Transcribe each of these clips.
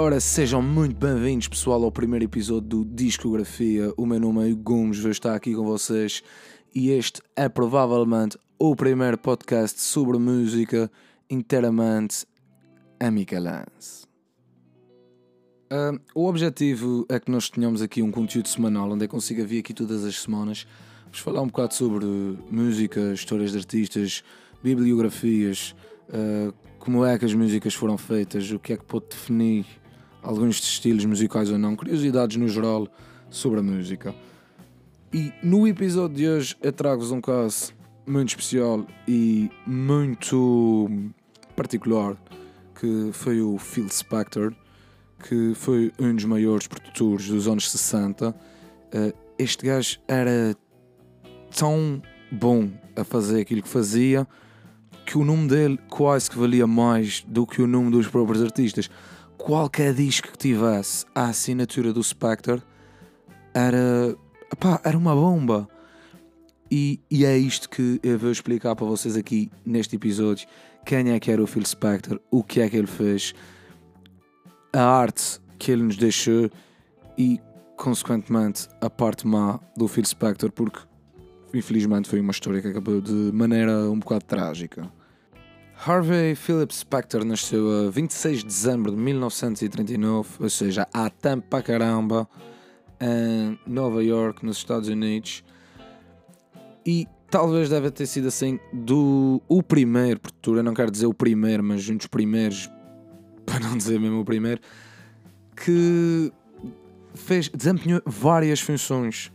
Ora, sejam muito bem-vindos, pessoal, ao primeiro episódio do Discografia. O meu nome é Hugo Gomes, vou estar aqui com vocês e este é provavelmente o primeiro podcast sobre música inteiramente amicalance. Uh, o objetivo é que nós tenhamos aqui um conteúdo semanal onde eu consiga vir aqui todas as semanas vos falar um bocado sobre música, histórias de artistas, bibliografias, uh, como é que as músicas foram feitas, o que é que pode definir alguns estilos musicais ou não, curiosidades no geral sobre a música. E no episódio de hoje eu trago-vos um caso muito especial e muito particular que foi o Phil Spector, que foi um dos maiores produtores dos anos 60. Eh, este gajo era tão bom a fazer aquilo que fazia que o nome dele quase que valia mais do que o nome dos próprios artistas. Qualquer disco que tivesse a assinatura do Spectre era, epá, era uma bomba. E, e, é isto que eu vou explicar para vocês aqui neste episódio. Quem é que era o Phil Spector, o que é que ele fez, a arte que ele nos deixou e, consequentemente, a parte má do Phil Spector, porque infelizmente foi uma história que acabou de maneira um bocado trágica. Harvey Phillips Spector nasceu a 26 de dezembro de 1939, ou seja, há tempo para caramba, em Nova York, nos Estados Unidos. E talvez deve ter sido assim do o primeiro produtor, eu não quero dizer o primeiro, mas um dos primeiros, para não dizer mesmo o primeiro, que fez, desempenhou várias funções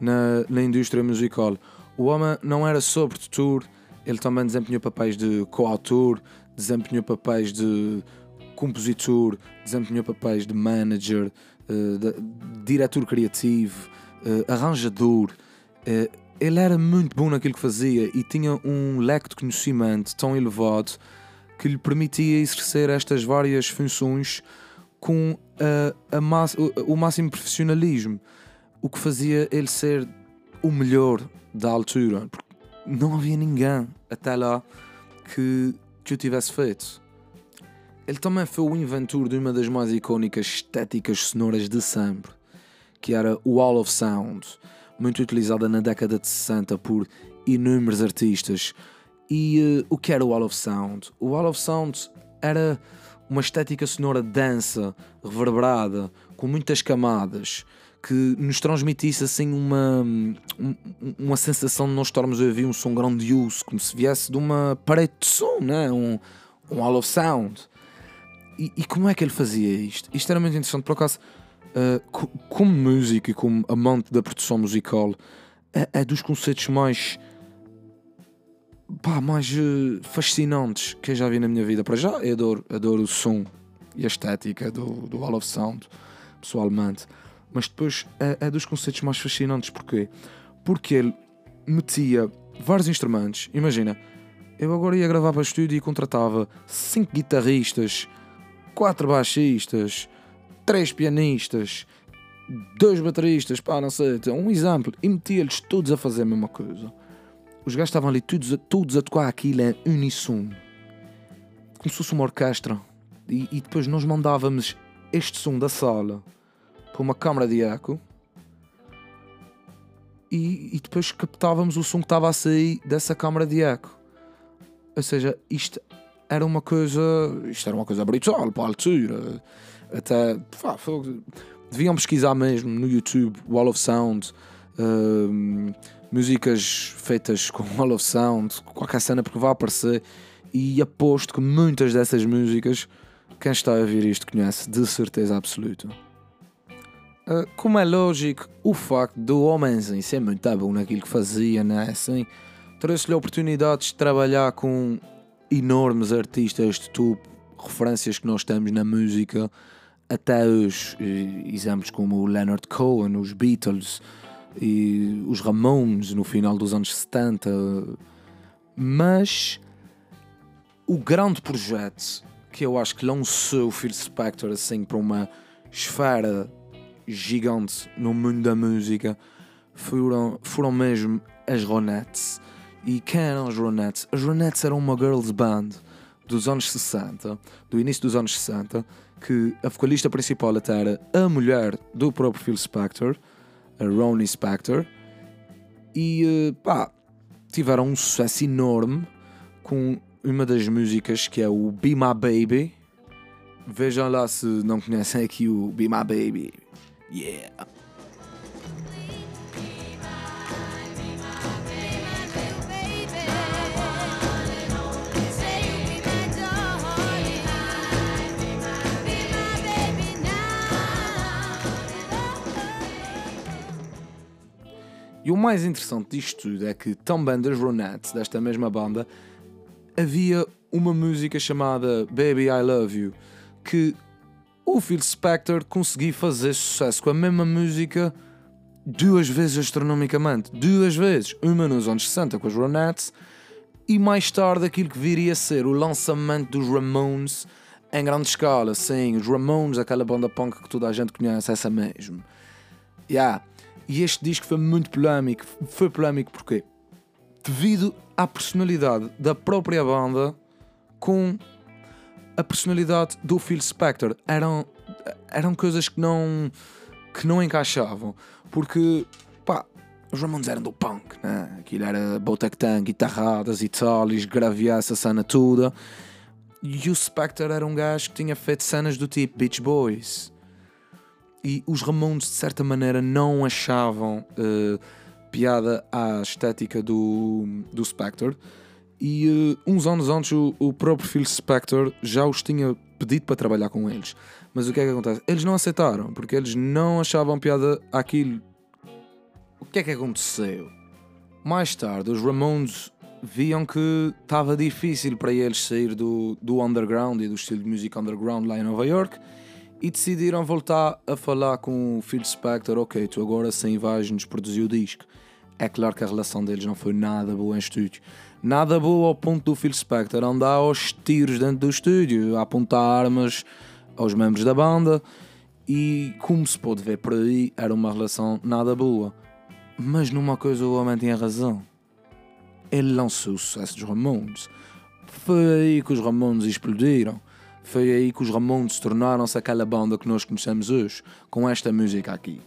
na, na indústria musical. O homem não era só produtor, ele também desempenhou papéis de coautor, desempenhou papéis de compositor, desempenhou papéis de manager, uh, de, diretor criativo, uh, arranjador. Uh, ele era muito bom naquilo que fazia e tinha um leque de conhecimento tão elevado que lhe permitia exercer estas várias funções com a, o, o máximo profissionalismo, o que fazia ele ser o melhor da altura, não havia ninguém até lá que, que o tivesse feito. Ele também foi o inventor de uma das mais icónicas estéticas sonoras de sempre, que era o Wall of Sound, muito utilizada na década de 60 por inúmeros artistas. E uh, o que era o Wall of Sound? O Wall of Sound era uma estética sonora densa, reverberada, com muitas camadas, que nos transmitisse assim uma, uma sensação de nós estarmos a ouvir um som grandioso, como se viesse de uma parede de som, né? um, um hall of sound. E, e como é que ele fazia isto? Isto era muito interessante, por acaso, uh, como músico e como amante da produção musical, é, é dos conceitos mais. Pá, mais uh, fascinantes que eu já vi na minha vida. Para já, eu adoro, adoro o som e a estética do, do Hall of Sound, pessoalmente mas depois é, é dos conceitos mais fascinantes. Porquê? Porque ele metia vários instrumentos. Imagina, eu agora ia gravar para o estúdio e contratava cinco guitarristas, quatro baixistas, três pianistas, dois bateristas, pá, não sei, um exemplo, e metia-lhes todos a fazer a mesma coisa. Os gajos estavam ali todos a, todos a tocar aquilo em unissono, como se fosse uma orquestra. E, e depois nós mandávamos este som da sala para uma câmara de eco e, e, depois captávamos o som que estava a sair dessa câmara de eco. Ou seja, isto era uma coisa. Isto era uma coisa brutal para a altura. Até. Pá, deviam pesquisar mesmo no YouTube Wall of Sound. Uh, músicas feitas com Wall of Sound, qualquer cena porque vai aparecer. E aposto que muitas dessas músicas, quem está a ouvir isto conhece, de certeza absoluta. Ah, como é lógico, o facto do homenzinho ser muito bom naquilo que fazia, né? assim, trouxe-lhe oportunidades de trabalhar com enormes artistas de topo, referências que nós temos na música até os exemplos como o Leonard Cohen, os Beatles e os Ramones no final dos anos 70. Mas o grande projeto que eu acho que lançou o Phil Spector assim para uma esfera gigante no mundo da música foram, foram mesmo as Ronettes. E quem eram as Ronettes? As Ronettes eram uma girls band dos anos 60, do início dos anos 60, que a vocalista principal até era a mulher do próprio Phil Spector, a Ronnie Spector, e uh, pá, tiveram um sucesso enorme com uma das músicas que é o Be My Baby. Vejam lá se não conhecem aqui o Be My Baby. Yeah! E o mais interessante disto tudo é que também das Ronettes, desta mesma banda, havia uma música chamada Baby I Love You, que o Phil Spector conseguiu fazer sucesso com a mesma música duas vezes astronomicamente. Duas vezes. Uma nos anos 60 com as Ronettes e mais tarde aquilo que viria a ser o lançamento dos Ramones em grande escala. Sim, os Ramones, aquela banda punk que toda a gente conhece, essa mesmo. Yeah. E este disco foi muito polémico. Foi polémico porquê? Devido à personalidade da própria banda com a personalidade do Phil Spector. Eram, eram coisas que não, que não encaixavam. Porque, pá, os Ramones eram do punk, né? Aquilo era Botectan, guitarradas e tal, e essa cena toda. E o Spector era um gajo que tinha feito cenas do tipo Beach Boys. E os Ramones, de certa maneira, não achavam uh, piada à estética do, do Spector. E uh, uns anos antes, o, o próprio Phil Spector já os tinha pedido para trabalhar com eles. Mas o que é que acontece? Eles não aceitaram, porque eles não achavam piada àquilo. O que é que aconteceu? Mais tarde, os Ramones viam que estava difícil para eles sair do, do underground e do estilo de música underground lá em Nova York e decidiram voltar a falar com o Phil Spector. Ok, tu agora sim vais-nos produzir o disco. É claro que a relação deles não foi nada boa em estúdio. Nada boa ao ponto do Phil Spector andar aos tiros dentro do estúdio, a apontar armas aos membros da banda. E como se pode ver por aí, era uma relação nada boa. Mas numa coisa o homem tinha razão. Ele lançou o sucesso dos Ramones. Foi aí que os Ramones explodiram. Foi aí que os Ramones tornaram-se aquela banda que nós conhecemos hoje, com esta música aqui.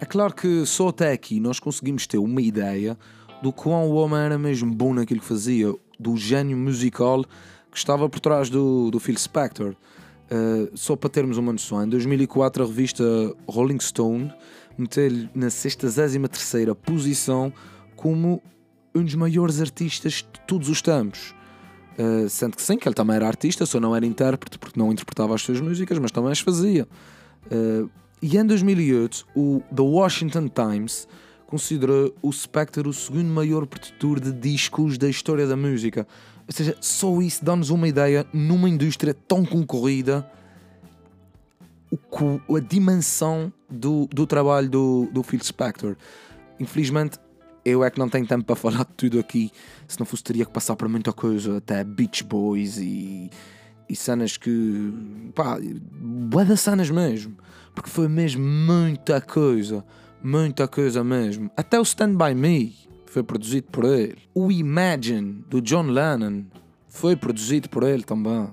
É claro que só até aqui nós conseguimos ter uma ideia do quão o homem era mesmo bom naquilo que fazia, do gênio musical que estava por trás do, do Phil Spector. Uh, só para termos uma noção, em 2004 a revista Rolling Stone meteu-lhe na 63 posição como um dos maiores artistas de todos os tempos. Uh, sendo que sim, que ele também era artista, só não era intérprete porque não interpretava as suas músicas, mas também as fazia. Uh, e em 2008, o The Washington Times considera o Spectre o segundo maior produtor de discos da história da música. Ou seja, só isso dá-nos uma ideia numa indústria tão concorrida a dimensão do, do trabalho do, do Phil Spector. Infelizmente, eu é que não tenho tempo para falar de tudo aqui, se não fosse teria que passar por muita coisa, até Beach Boys e, e cenas que. pá, boa cenas mesmo, porque foi mesmo muita coisa. Muita coisa mesmo. Até o Stand By Me foi produzido por ele. O Imagine, do John Lennon, foi produzido por ele também.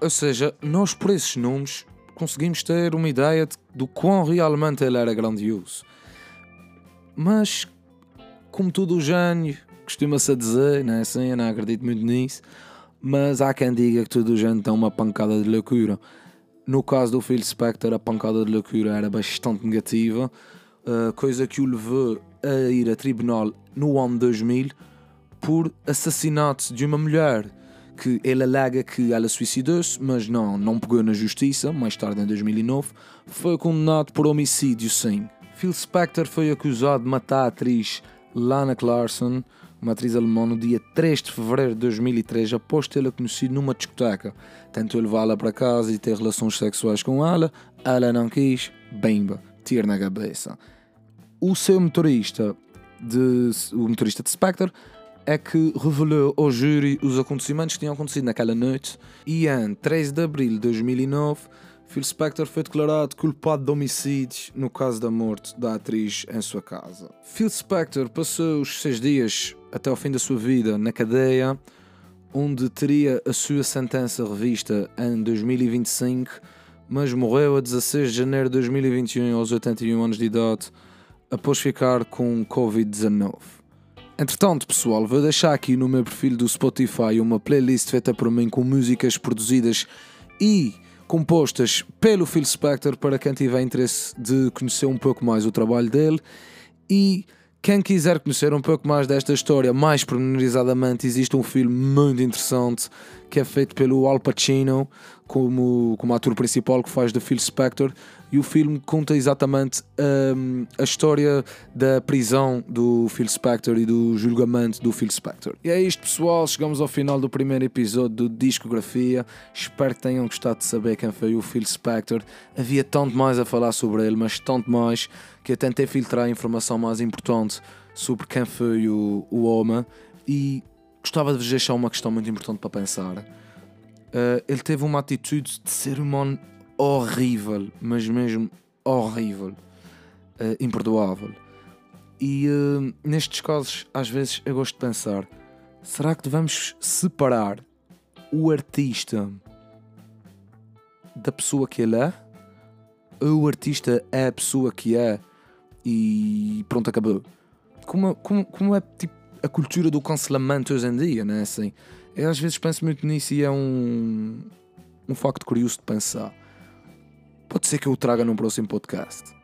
Ou seja, nós por esses nomes conseguimos ter uma ideia de, do quão realmente ele era grandioso. Mas, como todo o gênio, costuma-se dizer, não é assim? Eu não acredito muito nisso. Mas há quem diga que todo o gênio tem uma pancada de loucura. No caso do Phil Spector, a pancada de loucura era bastante negativa uh, coisa que o levou a ir a tribunal no ano 2000 por assassinato de uma mulher que ele alega que ela suicidou-se, mas não, não pegou na justiça, mais tarde em 2009, foi condenado por homicídio sim. Phil Spector foi acusado de matar a atriz Lana Clarkson, uma atriz alemã, no dia 3 de fevereiro de 2003, após tê-la conhecido numa discoteca. Tentou levá-la para casa e ter relações sexuais com ela, ela não quis, bimba, tiro na cabeça o seu motorista, de, o motorista de Spectre, é que revelou ao júri os acontecimentos que tinham acontecido naquela noite e em 13 de abril de 2009 Phil Spector foi declarado culpado de homicídios no caso da morte da atriz em sua casa. Phil Spector passou os seis dias até ao fim da sua vida na cadeia, onde teria a sua sentença revista em 2025, mas morreu a 16 de janeiro de 2021 aos 81 anos de idade, após ficar com Covid-19. Entretanto, pessoal, vou deixar aqui no meu perfil do Spotify uma playlist feita por mim com músicas produzidas e compostas pelo Phil Spector para quem tiver interesse de conhecer um pouco mais o trabalho dele e quem quiser conhecer um pouco mais desta história mais pormenorizadamente, existe um filme muito interessante que é feito pelo Al Pacino como, como ator principal que faz de Phil Spector e o filme conta exatamente um, a história da prisão do Phil Spector e do julgamento do Phil Spector. E é isto, pessoal. Chegamos ao final do primeiro episódio do Discografia. Espero que tenham gostado de saber quem foi o Phil Spector. Havia tanto mais a falar sobre ele, mas tanto mais que eu tentei filtrar a informação mais importante sobre quem foi o, o homem e gostava de vos deixar uma questão muito importante para pensar. Uh, ele teve uma atitude de ser humano horrível, mas mesmo horrível, uh, imperdoável. E uh, nestes casos, às vezes eu gosto de pensar: será que devemos separar o artista da pessoa que ele é? Ou o artista é a pessoa que é e pronto, acabou? Como, como, como é tipo a cultura do cancelamento hoje em dia, né? Assim, eu às vezes penso muito nisso e é um, um facto curioso de pensar. Pode ser que eu o traga num próximo podcast.